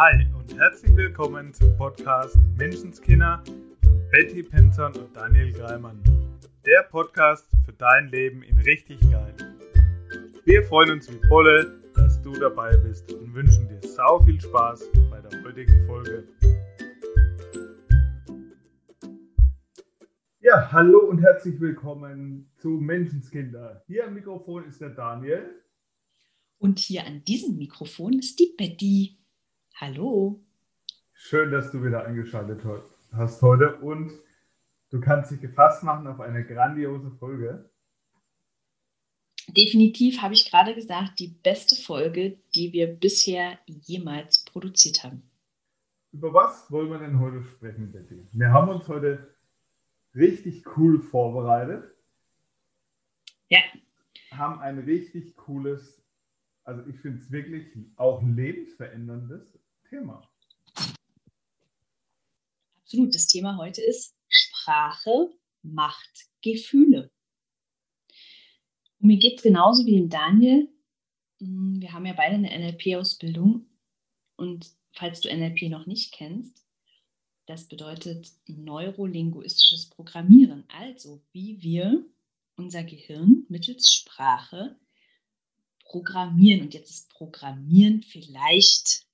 Hi und herzlich willkommen zum Podcast Menschenskinder von Betty Penton und Daniel Greimann. Der Podcast für dein Leben in richtig geil. Wir freuen uns wie Bolle, dass du dabei bist und wünschen dir sau viel Spaß bei der heutigen Folge. Ja, hallo und herzlich willkommen zu Menschenskinder. Hier am Mikrofon ist der Daniel. Und hier an diesem Mikrofon ist die Betty. Hallo. Schön, dass du wieder eingeschaltet hast heute und du kannst dich gefasst machen auf eine grandiose Folge. Definitiv habe ich gerade gesagt, die beste Folge, die wir bisher jemals produziert haben. Über was wollen wir denn heute sprechen, Betty? Wir haben uns heute richtig cool vorbereitet. Ja. Haben ein richtig cooles, also ich finde es wirklich auch lebensveränderndes Thema. Absolut. Das Thema heute ist Sprache macht Gefühle. Und mir geht es genauso wie dem Daniel. Mm, wir haben ja beide eine NLP-Ausbildung. Und falls du NLP noch nicht kennst, das bedeutet neurolinguistisches Programmieren. Also wie wir unser Gehirn mittels Sprache programmieren. Und jetzt ist Programmieren vielleicht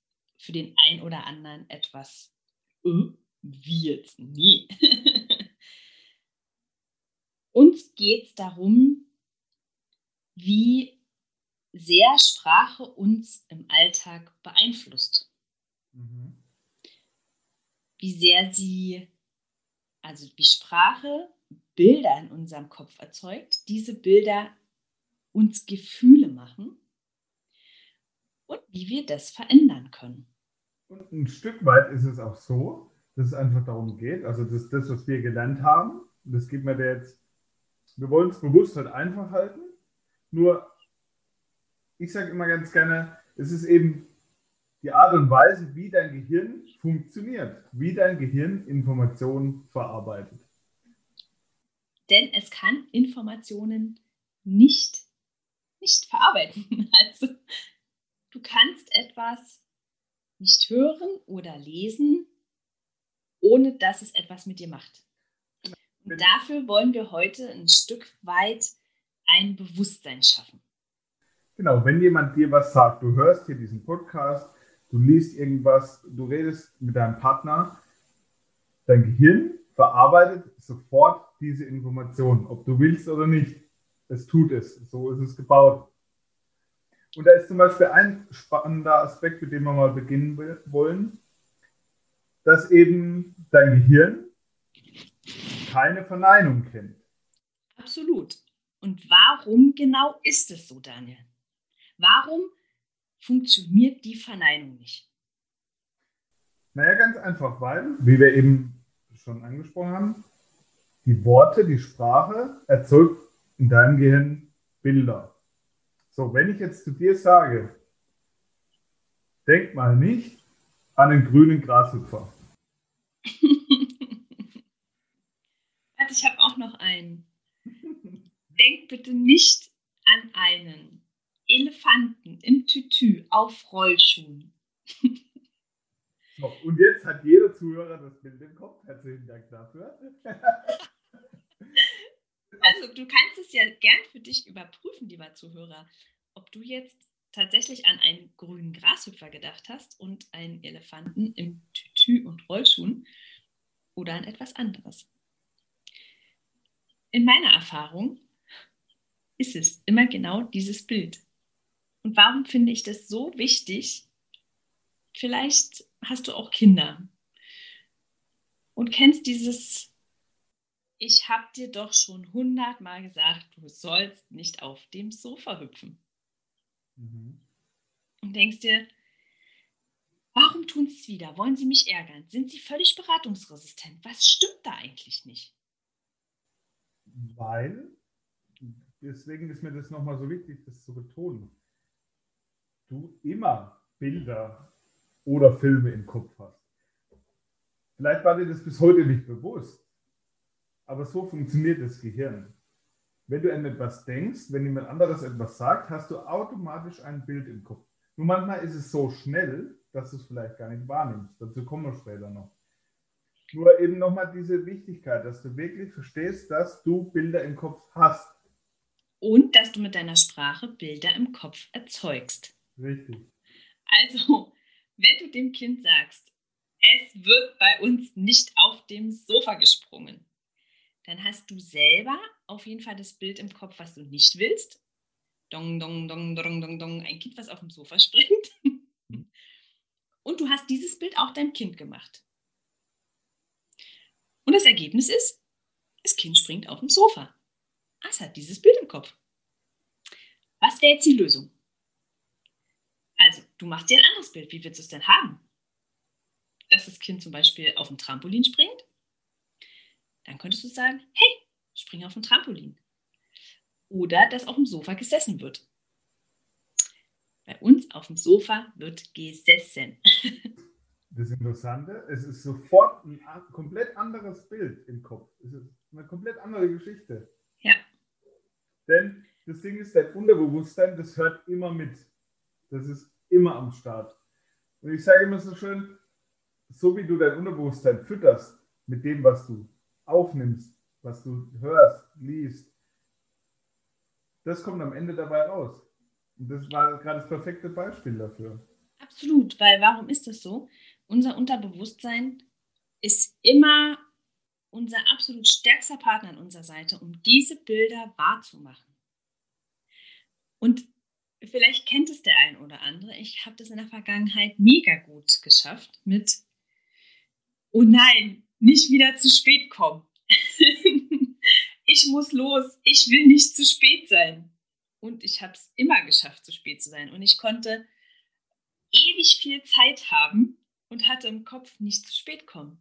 für den einen oder anderen etwas, wie jetzt? Nee. Uns geht es darum, wie sehr Sprache uns im Alltag beeinflusst. Mhm. Wie sehr sie, also wie Sprache Bilder in unserem Kopf erzeugt, diese Bilder uns Gefühle machen und wie wir das verändern können. Und ein Stück weit ist es auch so, dass es einfach darum geht, also das, das was wir gelernt haben, das geht mir jetzt, wir wollen es bewusst halt einfach halten, nur ich sage immer ganz gerne, es ist eben die Art und Weise, wie dein Gehirn funktioniert, wie dein Gehirn Informationen verarbeitet. Denn es kann Informationen nicht, nicht verarbeiten. Also du kannst etwas nicht hören oder lesen, ohne dass es etwas mit dir macht. Und dafür wollen wir heute ein Stück weit ein Bewusstsein schaffen. Genau, wenn jemand dir was sagt, du hörst hier diesen Podcast, du liest irgendwas, du redest mit deinem Partner, dein Gehirn verarbeitet sofort diese Information, ob du willst oder nicht. Es tut es, so ist es gebaut. Und da ist zum Beispiel ein spannender Aspekt, mit dem wir mal beginnen wollen, dass eben dein Gehirn keine Verneinung kennt. Absolut. Und warum genau ist es so, Daniel? Warum funktioniert die Verneinung nicht? Naja, ganz einfach, weil, wie wir eben schon angesprochen haben, die Worte, die Sprache erzeugt in deinem Gehirn Bilder. So, wenn ich jetzt zu dir sage, denk mal nicht an den grünen Grashüpfer. Warte, ich habe auch noch einen. denk bitte nicht an einen Elefanten im Tütü auf Rollschuhen. so, und jetzt hat jeder Zuhörer das Bild im Kopf. Herzlichen Dank dafür. Also du kannst es ja gern für dich überprüfen, lieber Zuhörer, ob du jetzt tatsächlich an einen grünen Grashüpfer gedacht hast und einen Elefanten im Tütü und Rollschuhen oder an etwas anderes. In meiner Erfahrung ist es immer genau dieses Bild. Und warum finde ich das so wichtig? Vielleicht hast du auch Kinder und kennst dieses ich habe dir doch schon hundertmal gesagt, du sollst nicht auf dem Sofa hüpfen. Mhm. Und denkst dir, warum tun sie es wieder? Wollen sie mich ärgern? Sind sie völlig beratungsresistent? Was stimmt da eigentlich nicht? Weil, deswegen ist mir das nochmal so wichtig, das zu betonen, du immer Bilder oder Filme im Kopf hast. Vielleicht war dir das bis heute nicht bewusst. Aber so funktioniert das Gehirn. Wenn du an etwas denkst, wenn jemand anderes etwas sagt, hast du automatisch ein Bild im Kopf. Nur manchmal ist es so schnell, dass du es vielleicht gar nicht wahrnimmst. Dazu kommen wir später noch. Nur eben nochmal diese Wichtigkeit, dass du wirklich verstehst, dass du Bilder im Kopf hast. Und dass du mit deiner Sprache Bilder im Kopf erzeugst. Richtig. Also, wenn du dem Kind sagst, es wird bei uns nicht auf dem Sofa gesprungen, dann hast du selber auf jeden Fall das Bild im Kopf, was du nicht willst. Dong, dong, dong, dong, dong, dong, ein Kind, was auf dem Sofa springt. Und du hast dieses Bild auch deinem Kind gemacht. Und das Ergebnis ist, das Kind springt auf dem Sofa. Es hat dieses Bild im Kopf. Was wäre jetzt die Lösung? Also, du machst dir ein anderes Bild. Wie willst du es denn haben? Dass das Kind zum Beispiel auf dem Trampolin springt? Dann könntest du sagen, hey, spring auf dem Trampolin. Oder dass auf dem Sofa gesessen wird. Bei uns auf dem Sofa wird gesessen. Das Interessante, es ist sofort ein komplett anderes Bild im Kopf. Es ist eine komplett andere Geschichte. Ja. Denn das Ding ist, dein Unterbewusstsein, das hört immer mit. Das ist immer am Start. Und ich sage immer so schön, so wie du dein Unterbewusstsein fütterst mit dem, was du aufnimmst, was du hörst, liest, das kommt am Ende dabei raus. Und das war gerade das perfekte Beispiel dafür. Absolut, weil warum ist das so? unser Unterbewusstsein ist immer unser absolut stärkster Partner an unserer Seite, um diese Bilder wahrzumachen. Und vielleicht kennt es der ein oder andere. Ich habe das in der Vergangenheit mega gut geschafft mit, oh nein, nicht wieder zu spät kommen. ich muss los, ich will nicht zu spät sein. Und ich habe es immer geschafft, zu spät zu sein. Und ich konnte ewig viel Zeit haben, und hatte im Kopf nicht zu spät kommen.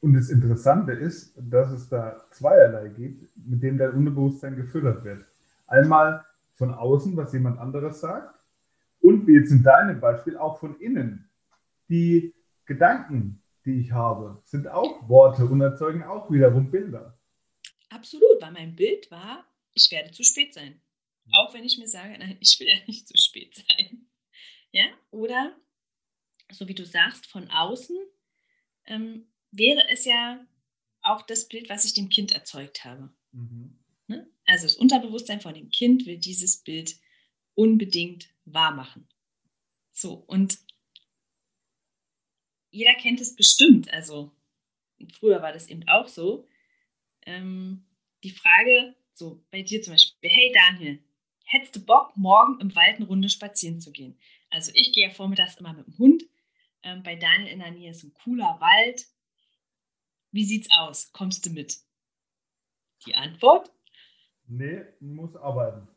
Und das Interessante ist, dass es da zweierlei gibt, mit dem dein Unterbewusstsein gefüttert wird. Einmal von außen, was jemand anderes sagt, und wie jetzt in deinem Beispiel auch von innen. Die Gedanken, die ich habe, sind auch Worte und erzeugen auch wiederum Bilder. Absolut, weil mein Bild war, ich werde zu spät sein. Auch wenn ich mir sage, nein, ich will ja nicht zu spät sein. Ja, oder so wie du sagst, von außen, ähm, wäre es ja auch das Bild, was ich dem Kind erzeugt habe. Mhm. Ne? Also das Unterbewusstsein von dem Kind will dieses Bild unbedingt wahr machen. So, und jeder kennt es bestimmt. Also früher war das eben auch so. Ähm, die Frage, so bei dir zum Beispiel, hey Daniel, hättest du Bock, morgen im Wald eine Runde spazieren zu gehen? Also ich gehe ja vormittags immer mit dem Hund ähm, bei Daniel in der Nähe ist ein cooler Wald. Wie sieht's aus? Kommst du mit? Die Antwort? Nee, muss arbeiten.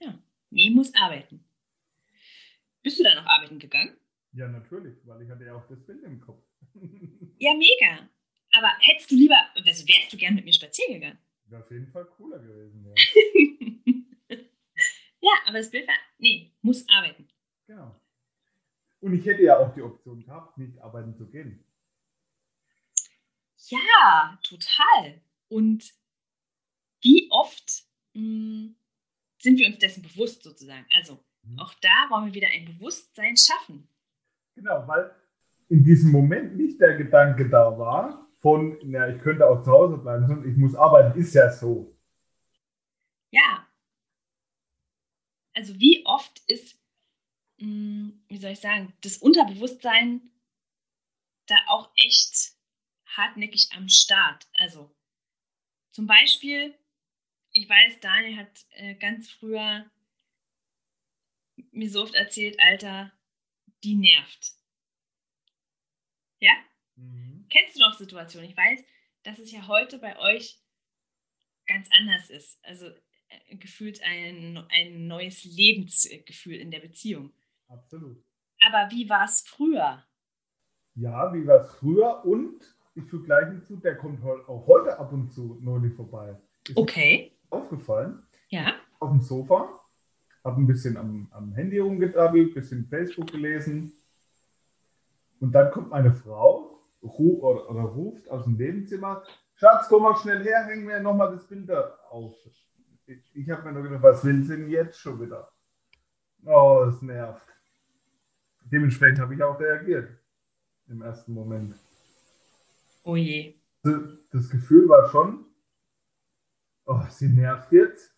Ja, nee, muss arbeiten. Bist du da noch arbeiten gegangen? Ja, natürlich, weil ich hatte ja auch das Bild im Kopf. ja, mega. Aber hättest du lieber, also wärst du gern mit mir spazieren gegangen? Wäre auf jeden Fall cooler gewesen, ja. ja, aber das Bild war, nee, muss arbeiten. Genau. Und ich hätte ja auch die Option gehabt, nicht arbeiten zu gehen. Ja, total. Und wie oft mh, hm, sind wir uns dessen bewusst sozusagen? Also mhm. auch da wollen wir wieder ein Bewusstsein schaffen. Genau, weil in diesem Moment nicht der Gedanke da war, von, ja, ich könnte auch zu Hause bleiben, sondern ich muss arbeiten, ist ja so. Ja. Also wie oft ist hm, wie soll ich sagen, das Unterbewusstsein da auch echt hartnäckig am Start. Also zum Beispiel, ich weiß, Daniel hat äh, ganz früher mir so oft erzählt, Alter, die nervt. Ja? Mhm. Kennst du noch Situationen? Ich weiß, dass es ja heute bei euch ganz anders ist. Also äh, gefühlt ein, ein neues Lebensgefühl in der Beziehung. Absolut. Aber wie war es früher? Ja, wie war es früher? Und ich füge gleich hinzu, der kommt auch heute ab und zu neulich vorbei. Ist okay. Aufgefallen. Ja. Auf dem Sofa, habe ein bisschen am, am Handy rumgedabbelt, ein bisschen Facebook gelesen. Und dann kommt meine Frau ru oder, oder, ruft aus dem Nebenzimmer: Schatz, komm mal schnell her, hängen wir nochmal das Bild auf. Ich, ich habe mir nur gedacht, was will sie denn jetzt schon wieder? Oh, das nervt. Dementsprechend habe ich auch reagiert im ersten Moment. Oh je. Das Gefühl war schon, oh, sie nervt jetzt,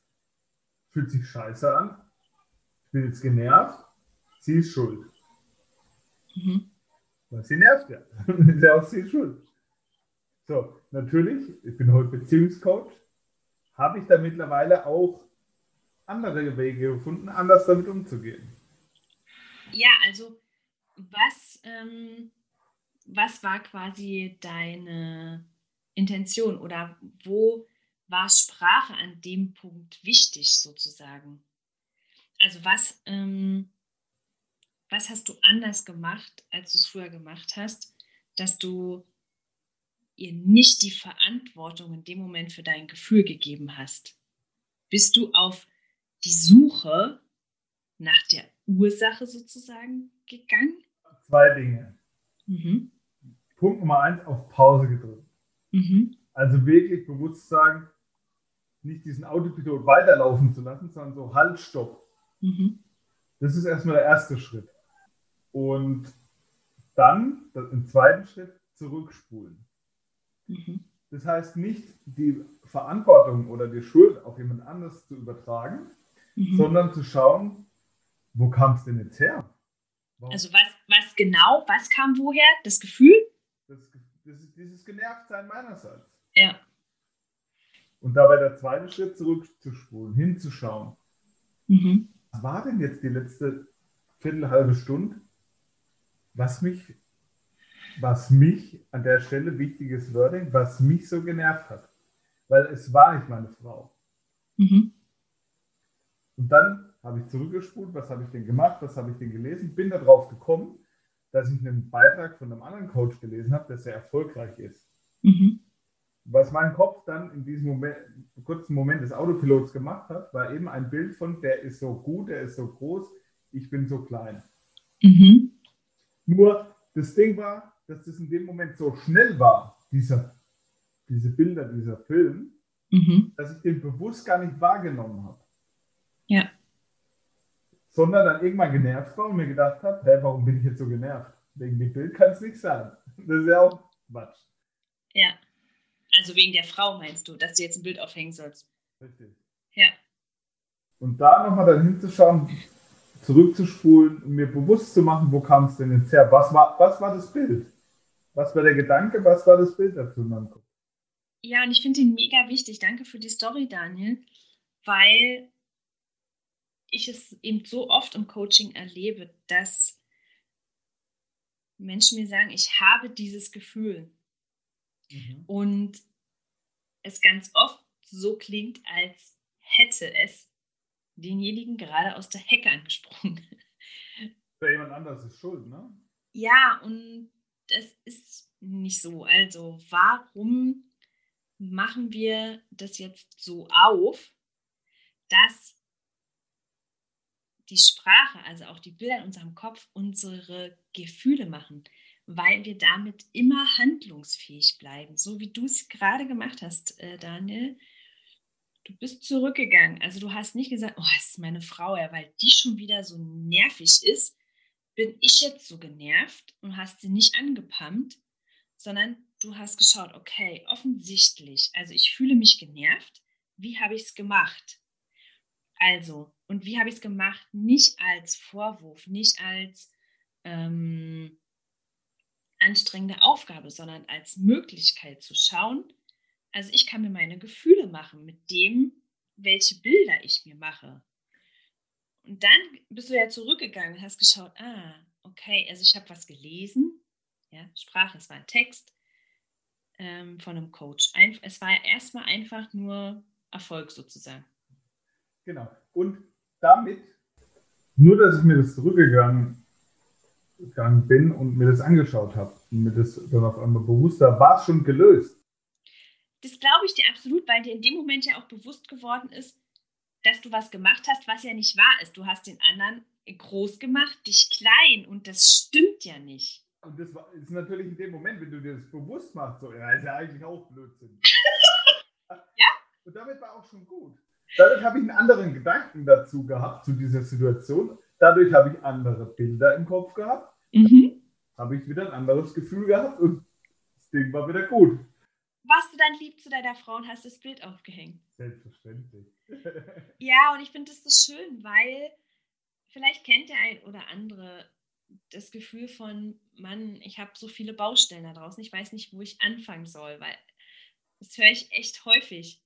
fühlt sich scheiße an, bin jetzt genervt, sie ist schuld. Mhm. Weil sie nervt ja. ist ja auch sie schuld. So, natürlich, ich bin heute Beziehungscoach, habe ich da mittlerweile auch andere Wege gefunden, anders damit umzugehen. Ja, also was, ähm, was war quasi deine Intention oder wo war Sprache an dem Punkt wichtig sozusagen? Also was, ähm, was hast du anders gemacht, als du es früher gemacht hast, dass du ihr nicht die Verantwortung in dem Moment für dein Gefühl gegeben hast? Bist du auf die Suche nach der Ursache sozusagen gegangen? Zwei Dinge. Mhm. Punkt Nummer eins, auf Pause gedrückt. Mhm. Also wirklich bewusst sagen, nicht diesen Autopilot weiterlaufen zu lassen, sondern so Halt, Stopp. Mhm. Das ist erstmal der erste Schritt. Und dann im zweiten Schritt zurückspulen. Mhm. Das heißt nicht die Verantwortung oder die Schuld auf jemand anderes zu übertragen, mhm. sondern zu schauen, wo kam es denn jetzt her? Warum? Also was, was genau, was kam woher? Das Gefühl? Das, das ist dieses Genervtsein meinerseits. Ja. Und dabei der zweite Schritt zurückzuspulen, hinzuschauen. Mhm. Was war denn jetzt die letzte Viertel, halbe Stunde, was mich, was mich an der Stelle, wichtiges Wording, was mich so genervt hat? Weil es war nicht meine Frau. Mhm. Und dann habe ich zurückgespult, was habe ich denn gemacht, was habe ich denn gelesen, bin darauf gekommen, dass ich einen Beitrag von einem anderen Coach gelesen habe, der sehr erfolgreich ist. Mhm. Was mein Kopf dann in diesem Moment, kurzen Moment des Autopilots gemacht hat, war eben ein Bild von, der ist so gut, der ist so groß, ich bin so klein. Mhm. Nur das Ding war, dass das in dem Moment so schnell war, dieser, diese Bilder, dieser Film, mhm. dass ich den bewusst gar nicht wahrgenommen habe. Ja. Sondern dann irgendwann genervt war und mir gedacht habe, hey, warum bin ich jetzt so genervt? Wegen dem Bild kann es nicht sein. Das ist ja auch Quatsch. Ja. Also wegen der Frau meinst du, dass du jetzt ein Bild aufhängen sollst? Richtig. Ja. Und da nochmal dann hinzuschauen, zurückzuspulen und mir bewusst zu machen, wo kam es denn jetzt her? Was war, was war das Bild? Was war der Gedanke? Was war das Bild dazu in meinem Kopf? Ja, und ich finde ihn mega wichtig. Danke für die Story, Daniel, weil ich es eben so oft im Coaching erlebe, dass Menschen mir sagen, ich habe dieses Gefühl. Mhm. Und es ganz oft so klingt, als hätte es denjenigen gerade aus der Hecke angesprungen. Für jemand anderes ist schuld, ne? Ja, und das ist nicht so. Also, warum machen wir das jetzt so auf, dass die Sprache, also auch die Bilder in unserem Kopf, unsere Gefühle machen, weil wir damit immer handlungsfähig bleiben. So wie du es gerade gemacht hast, äh, Daniel. Du bist zurückgegangen. Also du hast nicht gesagt, oh, es ist meine Frau, ja, weil die schon wieder so nervig ist, bin ich jetzt so genervt und hast sie nicht angepumpt, sondern du hast geschaut, okay, offensichtlich, also ich fühle mich genervt. Wie habe ich es gemacht? Also, und wie habe ich es gemacht? Nicht als Vorwurf, nicht als ähm, anstrengende Aufgabe, sondern als Möglichkeit zu schauen, also ich kann mir meine Gefühle machen mit dem, welche Bilder ich mir mache. Und dann bist du ja zurückgegangen und hast geschaut, ah, okay, also ich habe was gelesen, ja, Sprache, es war ein Text ähm, von einem Coach. Ein, es war erstmal einfach nur Erfolg sozusagen. Genau. Und damit, nur dass ich mir das zurückgegangen gegangen bin und mir das angeschaut habe und mir das dann auf einmal bewusster war es schon gelöst. Das glaube ich dir absolut, weil dir in dem Moment ja auch bewusst geworden ist, dass du was gemacht hast, was ja nicht wahr ist. Du hast den anderen groß gemacht, dich klein und das stimmt ja nicht. Und das war, ist natürlich in dem Moment, wenn du dir das bewusst machst, so, ja, ist ja eigentlich auch Blödsinn. ja? Und damit war auch schon gut. Damit habe ich einen anderen Gedanken dazu gehabt, zu dieser Situation, Dadurch habe ich andere Bilder im Kopf gehabt. Mhm. Habe ich wieder ein anderes Gefühl gehabt und das Ding war wieder gut. Warst du dann lieb zu deiner Frau und hast das Bild aufgehängt? Selbstverständlich. ja, und ich finde das so schön, weil vielleicht kennt der ein oder andere das Gefühl von, Mann, ich habe so viele Baustellen da draußen, ich weiß nicht, wo ich anfangen soll, weil das höre ich echt häufig.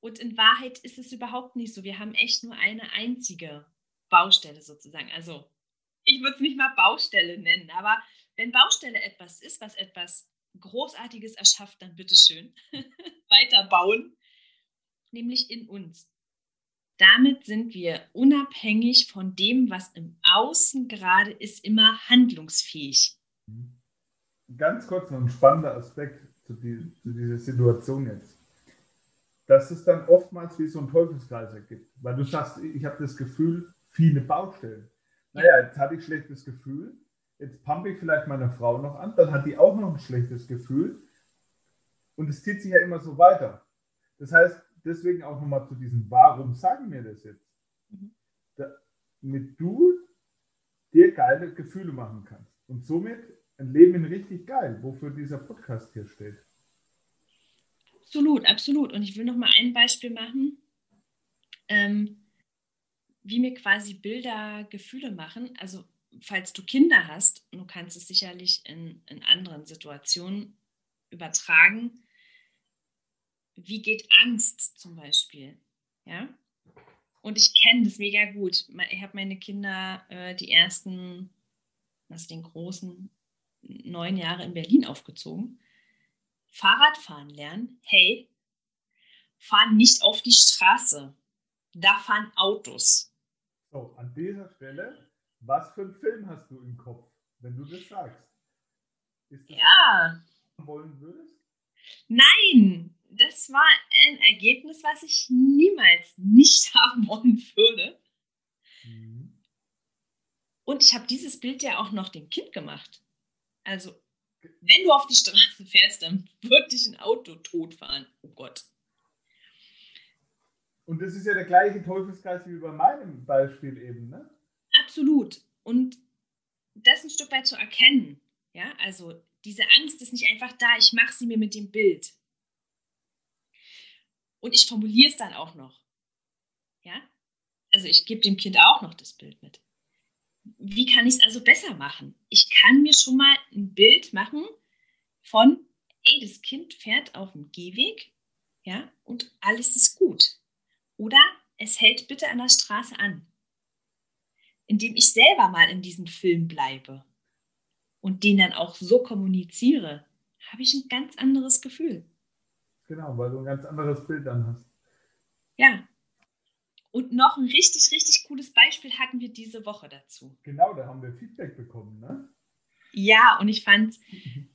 Und in Wahrheit ist es überhaupt nicht so. Wir haben echt nur eine einzige Baustelle sozusagen. Also ich würde es nicht mal Baustelle nennen, aber wenn Baustelle etwas ist, was etwas Großartiges erschafft, dann bitteschön weiterbauen, nämlich in uns. Damit sind wir unabhängig von dem, was im Außen gerade ist, immer handlungsfähig. Ganz kurz noch ein spannender Aspekt zu, die, zu dieser Situation jetzt. Dass es dann oftmals wie so ein Teufelskreis ergibt. Weil du sagst, ich habe das Gefühl, viele Baustellen. Naja, jetzt hatte ich schlechtes Gefühl, jetzt pumpe ich vielleicht meine Frau noch an, dann hat die auch noch ein schlechtes Gefühl. Und es zieht sich ja immer so weiter. Das heißt, deswegen auch nochmal zu diesem, warum sagen wir das jetzt? Mhm. Damit du dir geile Gefühle machen kannst. Und somit ein Leben richtig geil, wofür dieser Podcast hier steht. Absolut, absolut. Und ich will noch mal ein Beispiel machen, ähm, wie mir quasi Bilder Gefühle machen. Also falls du Kinder hast, du kannst es sicherlich in, in anderen Situationen übertragen, wie geht Angst zum Beispiel? Ja. Und ich kenne das mega gut. Ich habe meine Kinder äh, die ersten, also den großen, neun Jahre in Berlin aufgezogen. Fahrradfahren lernen, hey, fahr nicht auf die Straße. Da fahren Autos. So, an dieser Stelle, was für einen Film hast du im Kopf, wenn du das sagst? Ist das ja. wollen würdest? Nein, das war ein Ergebnis, was ich niemals nicht haben wollen würde. Mhm. Und ich habe dieses Bild ja auch noch dem Kind gemacht. Also, wenn du auf die Straße fährst, dann wird dich ein Auto totfahren. Oh Gott. Und das ist ja der gleiche Teufelskreis wie bei meinem Beispiel eben, ne? Absolut. Und das ein Stück weit zu erkennen. Ja, also diese Angst ist nicht einfach da, ich mache sie mir mit dem Bild. Und ich formuliere es dann auch noch. Ja? Also ich gebe dem Kind auch noch das Bild mit. Wie kann ich es also besser machen? Ich kann mir schon mal ein Bild machen von, ey, das Kind fährt auf dem Gehweg, ja, und alles ist gut. Oder es hält bitte an der Straße an. Indem ich selber mal in diesem Film bleibe und den dann auch so kommuniziere, habe ich ein ganz anderes Gefühl. Genau, weil du ein ganz anderes Bild dann hast. Ja. Und noch ein richtig, richtig cooles Beispiel hatten wir diese Woche dazu. Genau, da haben wir Feedback bekommen, ne? Ja, und ich fand es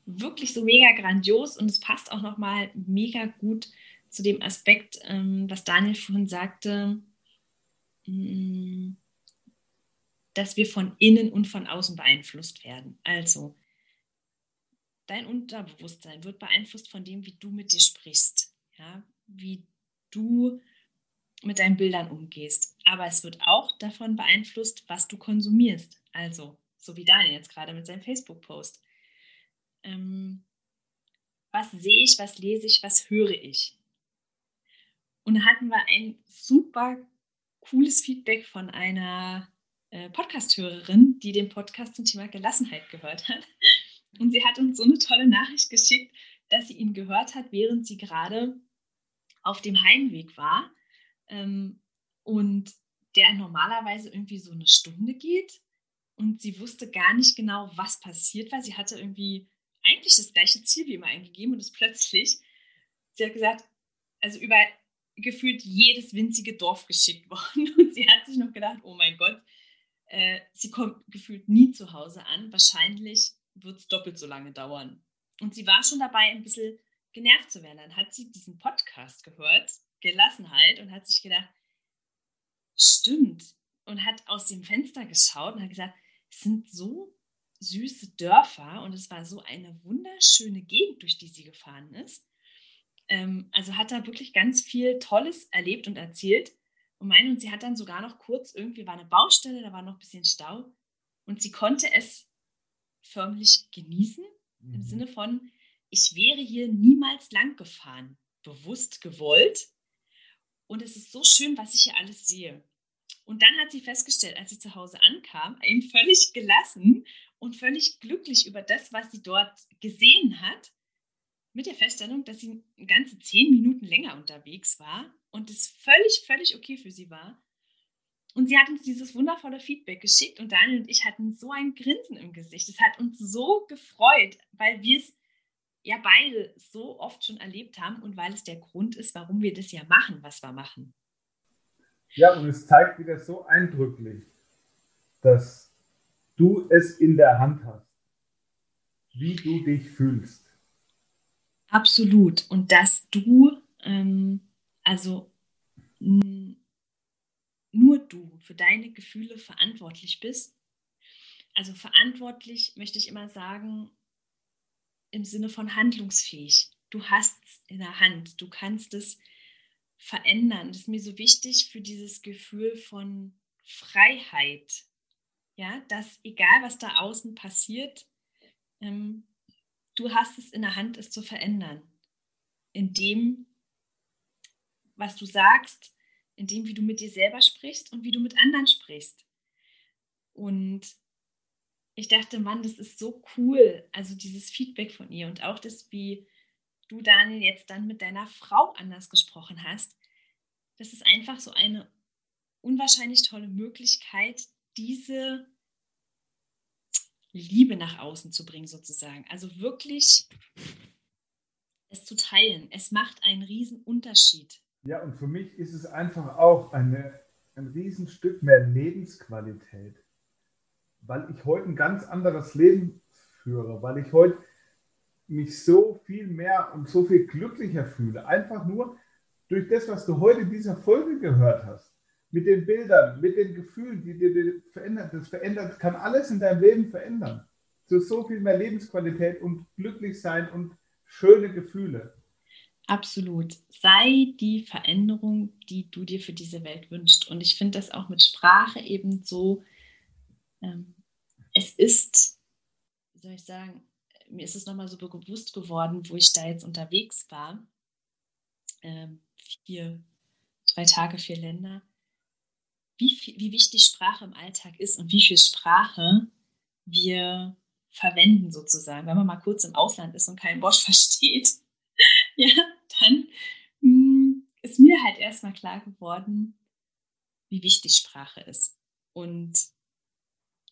wirklich so mega grandios und es passt auch nochmal mega gut zu dem Aspekt, ähm, was Daniel vorhin sagte, mm, dass wir von innen und von außen beeinflusst werden. Also, dein Unterbewusstsein wird beeinflusst von dem, wie du mit dir sprichst, ja, wie du mit deinen Bildern umgehst. Aber es wird auch davon beeinflusst, was du konsumierst. Also, so wie Daniel jetzt gerade mit seinem Facebook-Post. Ähm, was sehe ich, was lese ich, was höre ich? Und da hatten wir ein super cooles Feedback von einer äh, Podcast-Hörerin, die den Podcast zum Thema Gelassenheit gehört hat. Und sie hat uns so eine tolle Nachricht geschickt, dass sie ihn gehört hat, während sie gerade auf dem Heimweg war. Ähm, und der normalerweise irgendwie so eine Stunde geht. Und sie wusste gar nicht genau, was passiert war. Sie hatte irgendwie eigentlich das gleiche Ziel wie immer eingegeben und ist plötzlich, sie hat gesagt, also über gefühlt jedes winzige Dorf geschickt worden. Und sie hat sich noch gedacht, oh mein Gott, äh, sie kommt gefühlt nie zu Hause an. Wahrscheinlich wird es doppelt so lange dauern. Und sie war schon dabei, ein bisschen genervt zu werden. Dann hat sie diesen Podcast gehört, Gelassenheit, und hat sich gedacht, stimmt. Und hat aus dem Fenster geschaut und hat gesagt, es sind so süße Dörfer und es war so eine wunderschöne Gegend, durch die sie gefahren ist. Ähm, also hat da wirklich ganz viel Tolles erlebt und erzählt. Und meine, und sie hat dann sogar noch kurz, irgendwie war eine Baustelle, da war noch ein bisschen Stau. Und sie konnte es förmlich genießen, mhm. im Sinne von, ich wäre hier niemals lang gefahren, bewusst gewollt. Und es ist so schön, was ich hier alles sehe. Und dann hat sie festgestellt, als sie zu Hause ankam, eben völlig gelassen und völlig glücklich über das, was sie dort gesehen hat, mit der Feststellung, dass sie ganze zehn Minuten länger unterwegs war und es völlig, völlig okay für sie war. Und sie hat uns dieses wundervolle Feedback geschickt und Daniel und ich hatten so ein Grinsen im Gesicht. Es hat uns so gefreut, weil wir es ja beide so oft schon erlebt haben und weil es der Grund ist, warum wir das ja machen, was wir machen. Ja, und es zeigt wieder so eindrücklich, dass du es in der Hand hast, wie du dich fühlst. Absolut. Und dass du, ähm, also nur du für deine Gefühle verantwortlich bist. Also verantwortlich möchte ich immer sagen, im Sinne von handlungsfähig. Du hast es in der Hand, du kannst es verändern. Das ist mir so wichtig für dieses Gefühl von Freiheit. Ja, dass egal was da außen passiert, ähm, du hast es in der Hand, es zu verändern. In dem, was du sagst, in dem, wie du mit dir selber sprichst und wie du mit anderen sprichst. Und ich dachte, Mann, das ist so cool. Also dieses Feedback von ihr und auch das, wie du, Daniel, jetzt dann mit deiner Frau anders gesprochen hast. Das ist einfach so eine unwahrscheinlich tolle Möglichkeit, diese Liebe nach außen zu bringen, sozusagen. Also wirklich es zu teilen. Es macht einen riesen Unterschied. Ja, und für mich ist es einfach auch eine, ein Riesenstück mehr Lebensqualität weil ich heute ein ganz anderes Leben führe, weil ich heute mich so viel mehr und so viel glücklicher fühle. Einfach nur durch das, was du heute in dieser Folge gehört hast. Mit den Bildern, mit den Gefühlen, die dir verändert. Das verändert, kann alles in deinem Leben verändern. Zu so viel mehr Lebensqualität und glücklich sein und schöne Gefühle. Absolut. Sei die Veränderung, die du dir für diese Welt wünschst. Und ich finde das auch mit Sprache eben so ähm, es ist, wie soll ich sagen, mir ist es nochmal so bewusst geworden, wo ich da jetzt unterwegs war. Ähm, vier, drei Tage, vier Länder. Wie, wie wichtig Sprache im Alltag ist und wie viel Sprache wir verwenden sozusagen. Wenn man mal kurz im Ausland ist und kein Wort versteht, ja, dann mh, hm, ist mir halt erstmal klar geworden, wie wichtig Sprache ist. Und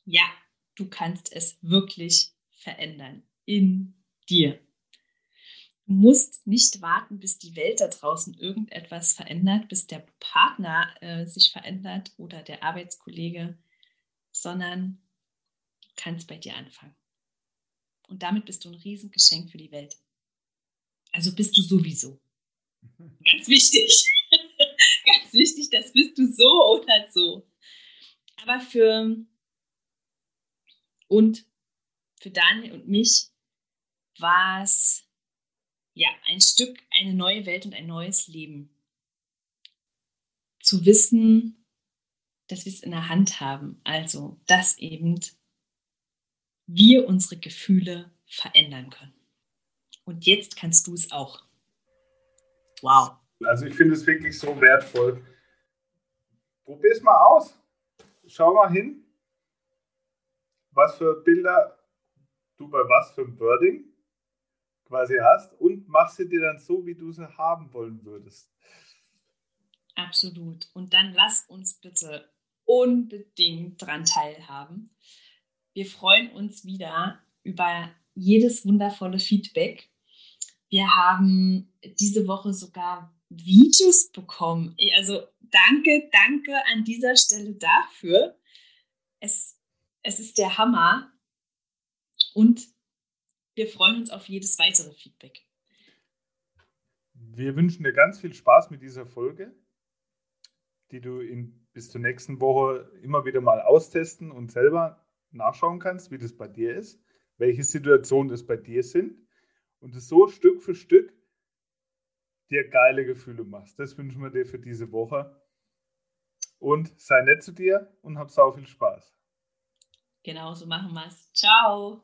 ja, du kannst es wirklich verändern in dir. Du musst nicht warten, bis die Welt da draußen irgendetwas verändert, bis der Partner äh, sich verändert oder der Arbeitskollege, sondern du kannst bei dir anfangen. Und damit bist du ein Riesengeschenk für die Welt. Also bist du sowieso. Ganz wichtig. Ganz wichtig, das bist du so oder so. Aber für und für Daniel und mich war es ja ein Stück, eine neue Welt und ein neues Leben. Zu wissen, dass wir es in der Hand haben. Also, dass eben wir unsere Gefühle verändern können. Und jetzt kannst du es auch. Wow. Also ich finde es wirklich so wertvoll. Probier es mal aus. Schau mal hin was für Bilder du bei was für Wording quasi hast und machst sie dir dann so, wie du sie haben wollen würdest. Absolut. Und dann lass uns bitte unbedingt dran teilhaben. Wir freuen uns wieder über jedes wundervolle Feedback. Wir haben diese Woche sogar Videos bekommen. Also danke, danke an dieser Stelle dafür. Es es ist der Hammer und wir freuen uns auf jedes weitere Feedback. Wir wünschen dir ganz viel Spaß mit dieser Folge, die du in, bis zur nächsten Woche immer wieder mal austesten und selber nachschauen kannst, wie das bei dir ist, welche Situationen es bei dir sind und es so Stück für Stück dir geile Gefühle machst. Das wünschen wir dir für diese Woche. und sei nett zu dir und hab sau viel Spaß. Genau so machen wir es. Ciao.